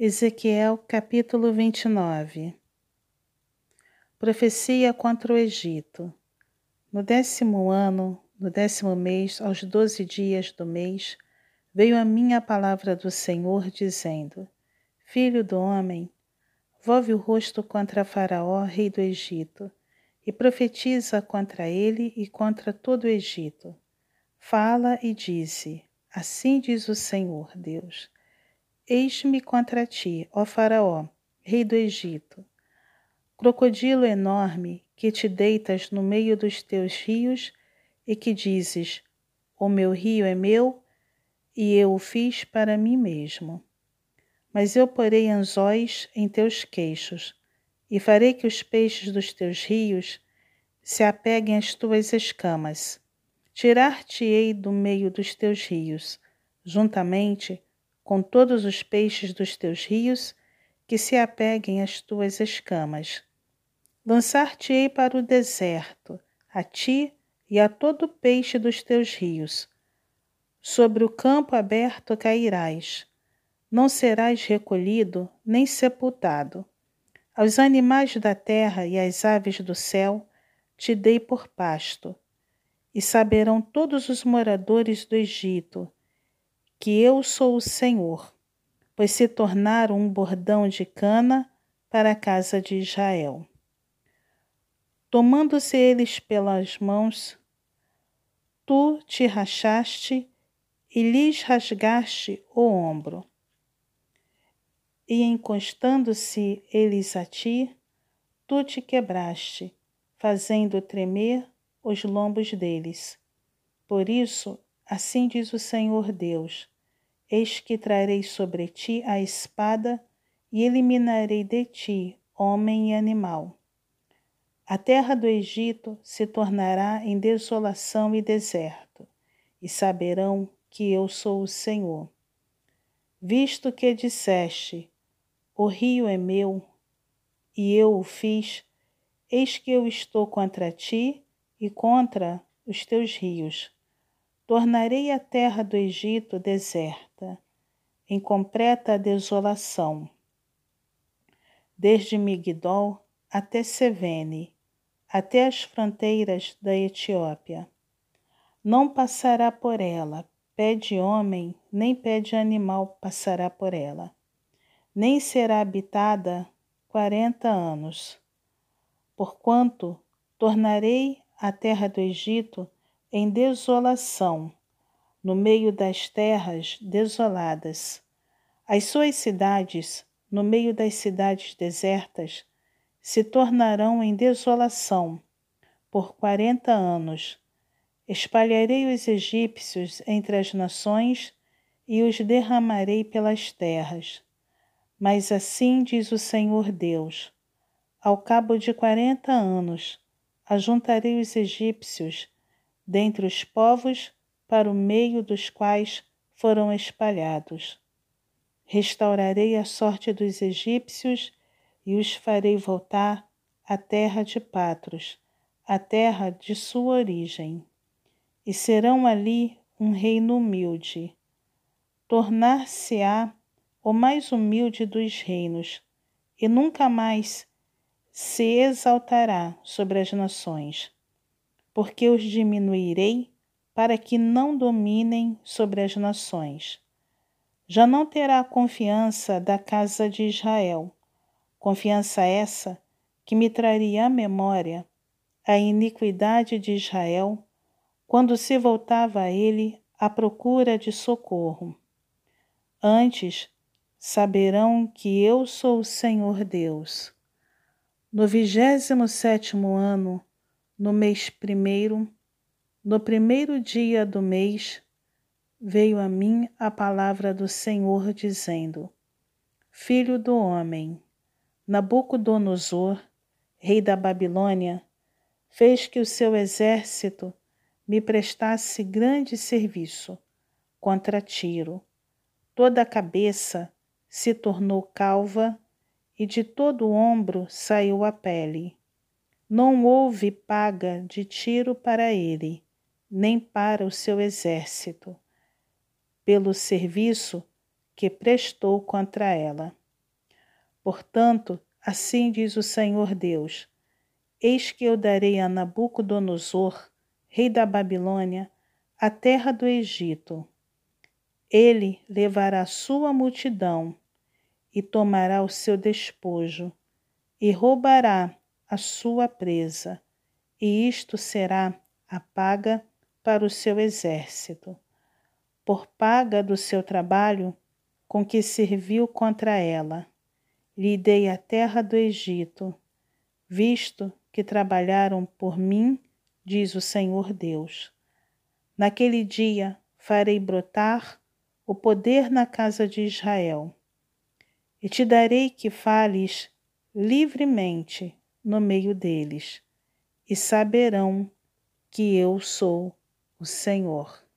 Ezequiel capítulo 29 Profecia contra o Egito No décimo ano, no décimo mês, aos doze dias do mês, veio a mim a palavra do Senhor, dizendo: Filho do homem, volve o rosto contra Faraó, rei do Egito, e profetiza contra ele e contra todo o Egito. Fala e dize: Assim diz o Senhor Deus Eis-me contra ti, ó Faraó, rei do Egito, crocodilo enorme que te deitas no meio dos teus rios e que dizes: O meu rio é meu e eu o fiz para mim mesmo. Mas eu porei anzóis em teus queixos e farei que os peixes dos teus rios se apeguem às tuas escamas. Tirar-te-ei do meio dos teus rios, juntamente com todos os peixes dos teus rios que se apeguem às tuas escamas. Lançar-te-ei para o deserto, a ti e a todo peixe dos teus rios. Sobre o campo aberto cairás. Não serás recolhido nem sepultado. Aos animais da terra e às aves do céu te dei por pasto. E saberão todos os moradores do Egito que eu sou o Senhor, pois se tornaram um bordão de cana para a casa de Israel. Tomando-se eles pelas mãos, tu te rachaste e lhes rasgaste o ombro. E encostando-se eles a ti, tu te quebraste, fazendo tremer os lombos deles. Por isso Assim diz o Senhor Deus: Eis que trarei sobre ti a espada e eliminarei de ti homem e animal. A terra do Egito se tornará em desolação e deserto, e saberão que eu sou o Senhor. Visto que disseste: O rio é meu, e eu o fiz, eis que eu estou contra ti e contra os teus rios Tornarei a terra do Egito deserta, em completa desolação. Desde Migdol até Sevene, até as fronteiras da Etiópia. Não passará por ela pé de homem, nem pé de animal passará por ela. Nem será habitada quarenta anos. Porquanto tornarei a terra do Egito em desolação, no meio das terras desoladas. As suas cidades, no meio das cidades desertas, se tornarão em desolação por quarenta anos. Espalharei os egípcios entre as nações e os derramarei pelas terras. Mas assim diz o Senhor Deus: ao cabo de quarenta anos, ajuntarei os egípcios dentre os povos para o meio dos quais foram espalhados. Restaurarei a sorte dos egípcios e os farei voltar à terra de Patros, à terra de sua origem. E serão ali um reino humilde. Tornar-se-á o mais humilde dos reinos, e nunca mais se exaltará sobre as nações porque os diminuirei para que não dominem sobre as nações. Já não terá confiança da casa de Israel, confiança essa que me traria à memória a iniquidade de Israel quando se voltava a ele à procura de socorro. Antes saberão que eu sou o Senhor Deus. No vigésimo sétimo ano no mês primeiro, no primeiro dia do mês, veio a mim a palavra do Senhor dizendo: Filho do homem, Nabucodonosor, rei da Babilônia, fez que o seu exército me prestasse grande serviço contra Tiro. Toda a cabeça se tornou calva e de todo o ombro saiu a pele. Não houve paga de tiro para ele, nem para o seu exército, pelo serviço que prestou contra ela. Portanto, assim diz o Senhor Deus: Eis que eu darei a Nabucodonosor, rei da Babilônia, a terra do Egito. Ele levará sua multidão e tomará o seu despojo e roubará a sua presa, e isto será a paga para o seu exército, por paga do seu trabalho com que serviu contra ela. Lhe dei a terra do Egito, visto que trabalharam por mim, diz o Senhor Deus. Naquele dia farei brotar o poder na casa de Israel, e te darei que fales livremente no meio deles, e saberão que eu sou o Senhor.